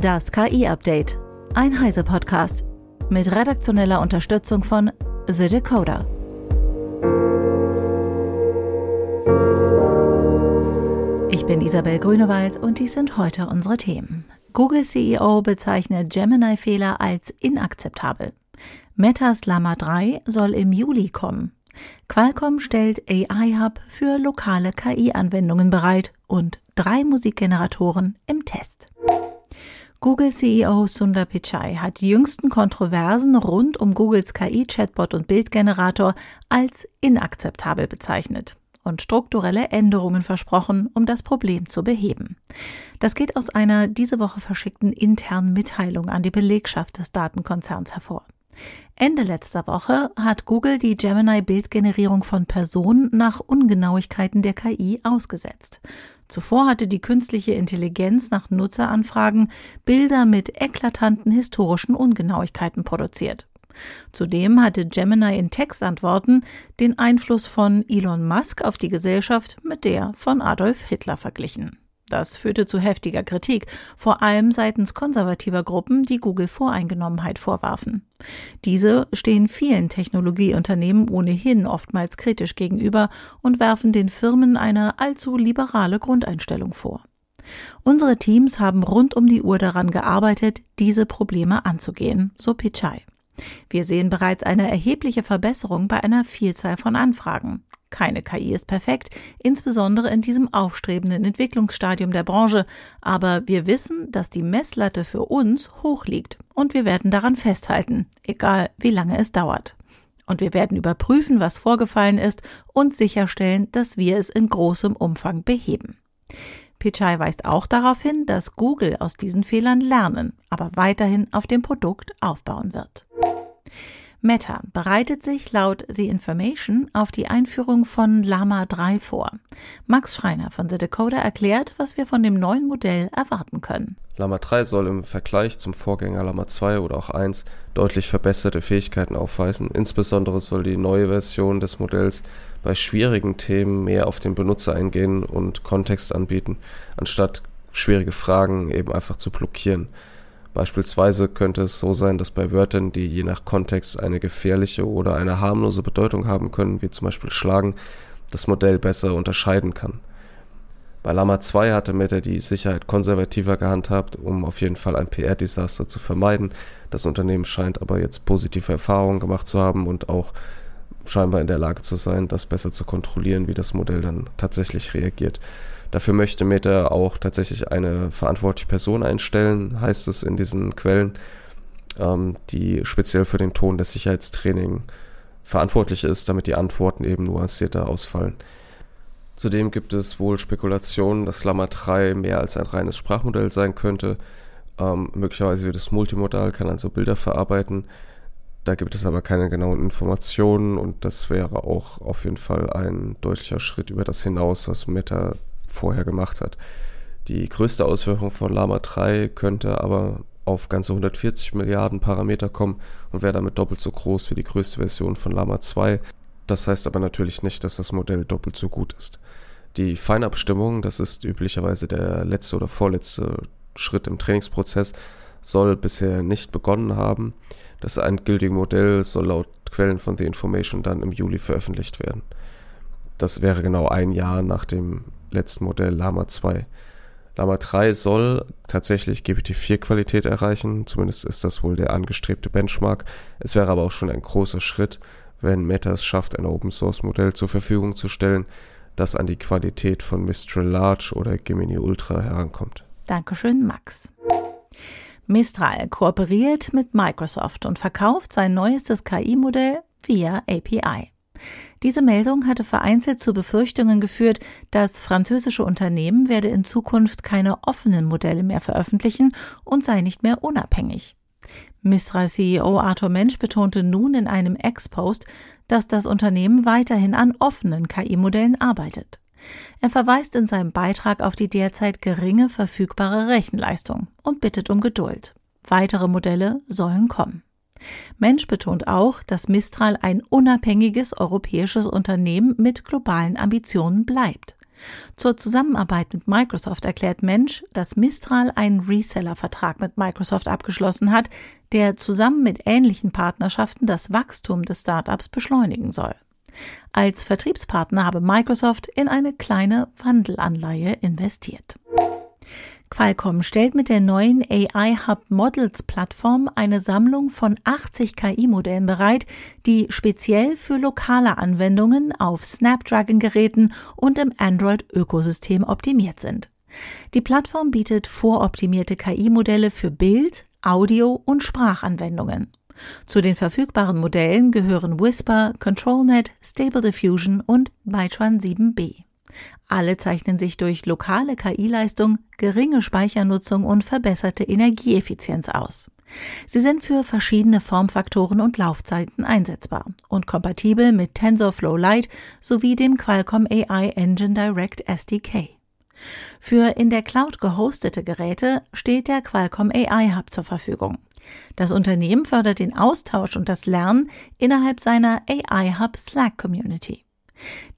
Das KI-Update. Ein Heise-Podcast. Mit redaktioneller Unterstützung von The Decoder. Ich bin Isabel Grünewald und dies sind heute unsere Themen. Google CEO bezeichnet Gemini-Fehler als inakzeptabel. Metas Llama 3 soll im Juli kommen. Qualcomm stellt AI Hub für lokale KI-Anwendungen bereit und drei Musikgeneratoren im Test. Google CEO Sundar Pichai hat die jüngsten Kontroversen rund um Googles KI-Chatbot und Bildgenerator als inakzeptabel bezeichnet und strukturelle Änderungen versprochen, um das Problem zu beheben. Das geht aus einer diese Woche verschickten internen Mitteilung an die Belegschaft des Datenkonzerns hervor. Ende letzter Woche hat Google die Gemini-Bildgenerierung von Personen nach Ungenauigkeiten der KI ausgesetzt. Zuvor hatte die künstliche Intelligenz nach Nutzeranfragen Bilder mit eklatanten historischen Ungenauigkeiten produziert. Zudem hatte Gemini in Textantworten den Einfluss von Elon Musk auf die Gesellschaft mit der von Adolf Hitler verglichen. Das führte zu heftiger Kritik, vor allem seitens konservativer Gruppen, die Google Voreingenommenheit vorwarfen. Diese stehen vielen Technologieunternehmen ohnehin oftmals kritisch gegenüber und werfen den Firmen eine allzu liberale Grundeinstellung vor. Unsere Teams haben rund um die Uhr daran gearbeitet, diese Probleme anzugehen, so Pichai. Wir sehen bereits eine erhebliche Verbesserung bei einer Vielzahl von Anfragen. Keine KI ist perfekt, insbesondere in diesem aufstrebenden Entwicklungsstadium der Branche, aber wir wissen, dass die Messlatte für uns hoch liegt und wir werden daran festhalten, egal wie lange es dauert. Und wir werden überprüfen, was vorgefallen ist und sicherstellen, dass wir es in großem Umfang beheben. Pichai weist auch darauf hin, dass Google aus diesen Fehlern lernen, aber weiterhin auf dem Produkt aufbauen wird. Meta bereitet sich laut The Information auf die Einführung von Lama 3 vor. Max Schreiner von The Decoder erklärt, was wir von dem neuen Modell erwarten können. Lama 3 soll im Vergleich zum Vorgänger Lama 2 oder auch 1 deutlich verbesserte Fähigkeiten aufweisen. Insbesondere soll die neue Version des Modells bei schwierigen Themen mehr auf den Benutzer eingehen und Kontext anbieten, anstatt schwierige Fragen eben einfach zu blockieren. Beispielsweise könnte es so sein, dass bei Wörtern, die je nach Kontext eine gefährliche oder eine harmlose Bedeutung haben können, wie zum Beispiel schlagen, das Modell besser unterscheiden kann. Bei Lama 2 hatte Meta die Sicherheit konservativer gehandhabt, um auf jeden Fall ein PR-Desaster zu vermeiden. Das Unternehmen scheint aber jetzt positive Erfahrungen gemacht zu haben und auch scheinbar in der Lage zu sein, das besser zu kontrollieren, wie das Modell dann tatsächlich reagiert. Dafür möchte Meta auch tatsächlich eine verantwortliche Person einstellen, heißt es in diesen Quellen, ähm, die speziell für den Ton des Sicherheitstraining verantwortlich ist, damit die Antworten eben nuancierter ausfallen. Zudem gibt es wohl Spekulationen, dass Llama 3 mehr als ein reines Sprachmodell sein könnte. Ähm, möglicherweise wird es multimodal, kann also Bilder verarbeiten. Da gibt es aber keine genauen Informationen und das wäre auch auf jeden Fall ein deutlicher Schritt über das hinaus, was Meta vorher gemacht hat. Die größte Auswirkung von Lama 3 könnte aber auf ganze 140 Milliarden Parameter kommen und wäre damit doppelt so groß wie die größte Version von Lama 2. Das heißt aber natürlich nicht, dass das Modell doppelt so gut ist. Die Feinabstimmung, das ist üblicherweise der letzte oder vorletzte Schritt im Trainingsprozess, soll bisher nicht begonnen haben. Das endgültige Modell soll laut Quellen von The Information dann im Juli veröffentlicht werden. Das wäre genau ein Jahr nach dem letzten Modell Lama 2. Lama 3 soll tatsächlich GPT-4-Qualität erreichen, zumindest ist das wohl der angestrebte Benchmark. Es wäre aber auch schon ein großer Schritt, wenn Meta es schafft, ein Open-Source-Modell zur Verfügung zu stellen, das an die Qualität von Mistral Large oder Gemini Ultra herankommt. Dankeschön, Max. Mistral kooperiert mit Microsoft und verkauft sein neuestes KI-Modell via API. Diese Meldung hatte vereinzelt zu Befürchtungen geführt, das französische Unternehmen werde in Zukunft keine offenen Modelle mehr veröffentlichen und sei nicht mehr unabhängig. Mistral-CEO Arthur Mensch betonte nun in einem Ex-Post, dass das Unternehmen weiterhin an offenen KI-Modellen arbeitet. Er verweist in seinem Beitrag auf die derzeit geringe verfügbare Rechenleistung und bittet um Geduld. Weitere Modelle sollen kommen. Mensch betont auch, dass Mistral ein unabhängiges europäisches Unternehmen mit globalen Ambitionen bleibt. Zur Zusammenarbeit mit Microsoft erklärt Mensch, dass Mistral einen Reseller-Vertrag mit Microsoft abgeschlossen hat, der zusammen mit ähnlichen Partnerschaften das Wachstum des Startups beschleunigen soll. Als Vertriebspartner habe Microsoft in eine kleine Wandelanleihe investiert. Qualcomm stellt mit der neuen AI Hub Models Plattform eine Sammlung von 80 KI-Modellen bereit, die speziell für lokale Anwendungen auf Snapdragon-Geräten und im Android-Ökosystem optimiert sind. Die Plattform bietet voroptimierte KI-Modelle für Bild, Audio und Sprachanwendungen. Zu den verfügbaren Modellen gehören Whisper, ControlNet, Stable Diffusion und Bytron 7b. Alle zeichnen sich durch lokale KI-Leistung, geringe Speichernutzung und verbesserte Energieeffizienz aus. Sie sind für verschiedene Formfaktoren und Laufzeiten einsetzbar und kompatibel mit TensorFlow Lite sowie dem Qualcomm AI Engine Direct SDK. Für in der Cloud gehostete Geräte steht der Qualcomm AI Hub zur Verfügung. Das Unternehmen fördert den Austausch und das Lernen innerhalb seiner AI Hub Slack Community.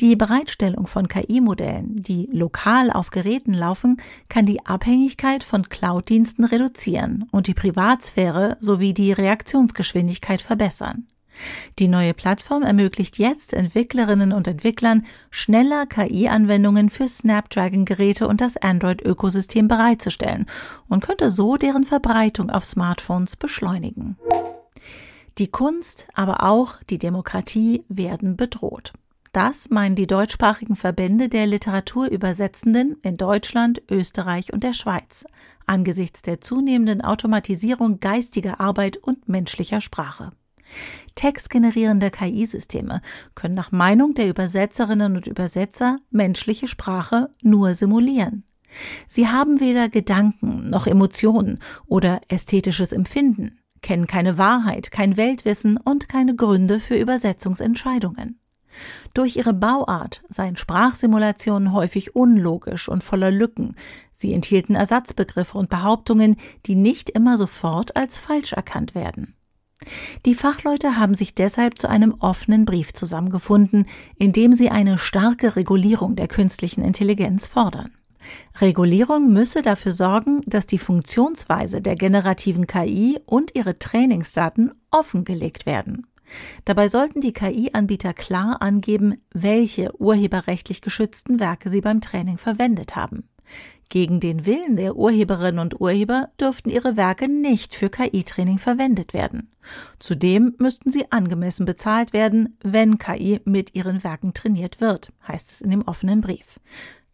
Die Bereitstellung von KI-Modellen, die lokal auf Geräten laufen, kann die Abhängigkeit von Cloud-Diensten reduzieren und die Privatsphäre sowie die Reaktionsgeschwindigkeit verbessern. Die neue Plattform ermöglicht jetzt Entwicklerinnen und Entwicklern, schneller KI-Anwendungen für Snapdragon-Geräte und das Android-Ökosystem bereitzustellen und könnte so deren Verbreitung auf Smartphones beschleunigen. Die Kunst, aber auch die Demokratie werden bedroht. Das meinen die deutschsprachigen Verbände der Literaturübersetzenden in Deutschland, Österreich und der Schweiz angesichts der zunehmenden Automatisierung geistiger Arbeit und menschlicher Sprache. Textgenerierende KI-Systeme können nach Meinung der Übersetzerinnen und Übersetzer menschliche Sprache nur simulieren. Sie haben weder Gedanken noch Emotionen oder ästhetisches Empfinden, kennen keine Wahrheit, kein Weltwissen und keine Gründe für Übersetzungsentscheidungen. Durch ihre Bauart seien Sprachsimulationen häufig unlogisch und voller Lücken. Sie enthielten Ersatzbegriffe und Behauptungen, die nicht immer sofort als falsch erkannt werden. Die Fachleute haben sich deshalb zu einem offenen Brief zusammengefunden, in dem sie eine starke Regulierung der künstlichen Intelligenz fordern. Regulierung müsse dafür sorgen, dass die Funktionsweise der generativen KI und ihre Trainingsdaten offengelegt werden. Dabei sollten die KI-Anbieter klar angeben, welche urheberrechtlich geschützten Werke sie beim Training verwendet haben. Gegen den Willen der Urheberinnen und Urheber dürften ihre Werke nicht für KI-Training verwendet werden. Zudem müssten sie angemessen bezahlt werden, wenn KI mit ihren Werken trainiert wird, heißt es in dem offenen Brief.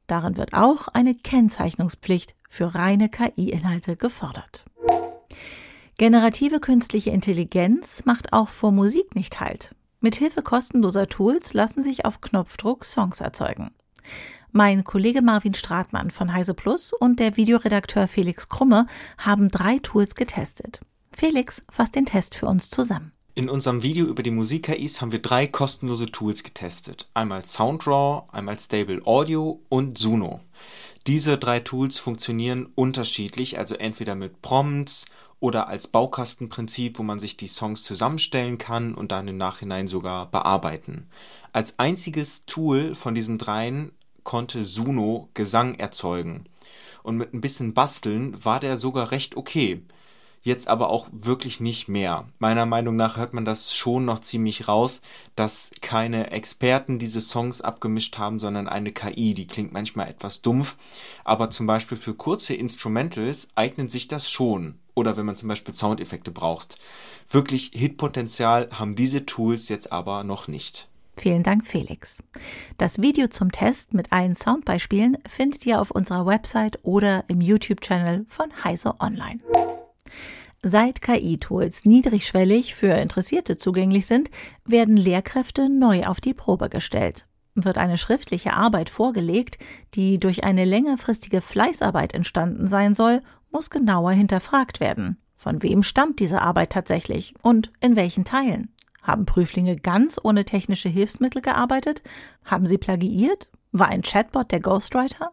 Darin wird auch eine Kennzeichnungspflicht für reine KI-Inhalte gefordert. Generative künstliche Intelligenz macht auch vor Musik nicht Halt. Mithilfe kostenloser Tools lassen sich auf Knopfdruck Songs erzeugen. Mein Kollege Marvin Stratmann von Heise Plus und der Videoredakteur Felix Krumme haben drei Tools getestet. Felix fasst den Test für uns zusammen. In unserem Video über die Musik-KIs haben wir drei kostenlose Tools getestet. Einmal SoundDraw, einmal Stable Audio und Suno. Diese drei Tools funktionieren unterschiedlich, also entweder mit Prompts oder als Baukastenprinzip, wo man sich die Songs zusammenstellen kann und dann im Nachhinein sogar bearbeiten. Als einziges Tool von diesen dreien konnte Suno Gesang erzeugen. Und mit ein bisschen Basteln war der sogar recht okay jetzt aber auch wirklich nicht mehr. Meiner Meinung nach hört man das schon noch ziemlich raus, dass keine Experten diese Songs abgemischt haben, sondern eine KI. Die klingt manchmal etwas dumpf, aber zum Beispiel für kurze Instrumentals eignet sich das schon. Oder wenn man zum Beispiel Soundeffekte braucht. Wirklich Hitpotenzial haben diese Tools jetzt aber noch nicht. Vielen Dank, Felix. Das Video zum Test mit allen Soundbeispielen findet ihr auf unserer Website oder im YouTube-Channel von Heise Online. Seit KI-Tools niedrigschwellig für Interessierte zugänglich sind, werden Lehrkräfte neu auf die Probe gestellt. Wird eine schriftliche Arbeit vorgelegt, die durch eine längerfristige Fleißarbeit entstanden sein soll, muss genauer hinterfragt werden. Von wem stammt diese Arbeit tatsächlich und in welchen Teilen? Haben Prüflinge ganz ohne technische Hilfsmittel gearbeitet? Haben sie plagiiert? War ein Chatbot der Ghostwriter?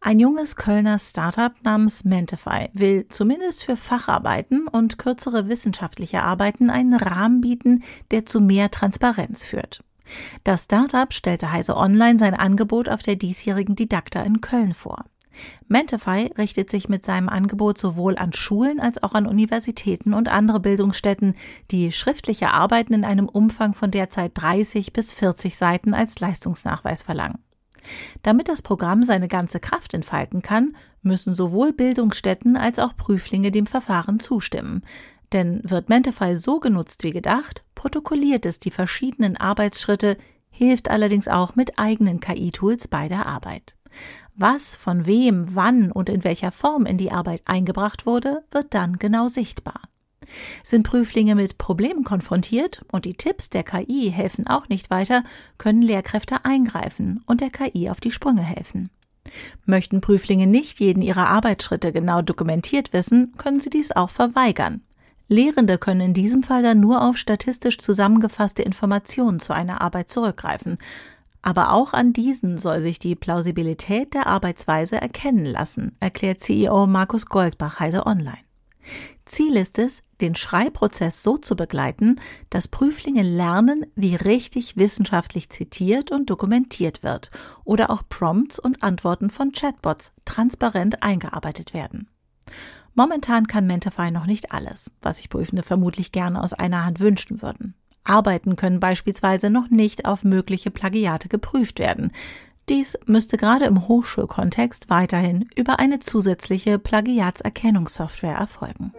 Ein junges Kölner Startup namens Mentify will zumindest für Facharbeiten und kürzere wissenschaftliche Arbeiten einen Rahmen bieten, der zu mehr Transparenz führt. Das Startup stellte Heise Online sein Angebot auf der diesjährigen Didakta in Köln vor. Mentify richtet sich mit seinem Angebot sowohl an Schulen als auch an Universitäten und andere Bildungsstätten, die schriftliche Arbeiten in einem Umfang von derzeit 30 bis 40 Seiten als Leistungsnachweis verlangen. Damit das Programm seine ganze Kraft entfalten kann, müssen sowohl Bildungsstätten als auch Prüflinge dem Verfahren zustimmen. Denn wird Mentify so genutzt wie gedacht, protokolliert es die verschiedenen Arbeitsschritte, hilft allerdings auch mit eigenen KI-Tools bei der Arbeit. Was, von wem, wann und in welcher Form in die Arbeit eingebracht wurde, wird dann genau sichtbar. Sind Prüflinge mit Problemen konfrontiert und die Tipps der KI helfen auch nicht weiter, können Lehrkräfte eingreifen und der KI auf die Sprünge helfen. Möchten Prüflinge nicht jeden ihrer Arbeitsschritte genau dokumentiert wissen, können sie dies auch verweigern. Lehrende können in diesem Fall dann nur auf statistisch zusammengefasste Informationen zu einer Arbeit zurückgreifen. Aber auch an diesen soll sich die Plausibilität der Arbeitsweise erkennen lassen, erklärt CEO Markus Goldbach Heise Online. Ziel ist es, den Schreibprozess so zu begleiten, dass Prüflinge lernen, wie richtig wissenschaftlich zitiert und dokumentiert wird oder auch Prompts und Antworten von Chatbots transparent eingearbeitet werden. Momentan kann Mentify noch nicht alles, was sich Prüfende vermutlich gerne aus einer Hand wünschen würden. Arbeiten können beispielsweise noch nicht auf mögliche Plagiate geprüft werden. Dies müsste gerade im Hochschulkontext weiterhin über eine zusätzliche Plagiatserkennungssoftware erfolgen.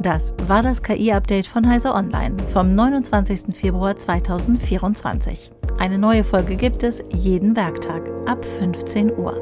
Das war das KI-Update von Heise Online vom 29. Februar 2024. Eine neue Folge gibt es jeden Werktag ab 15 Uhr.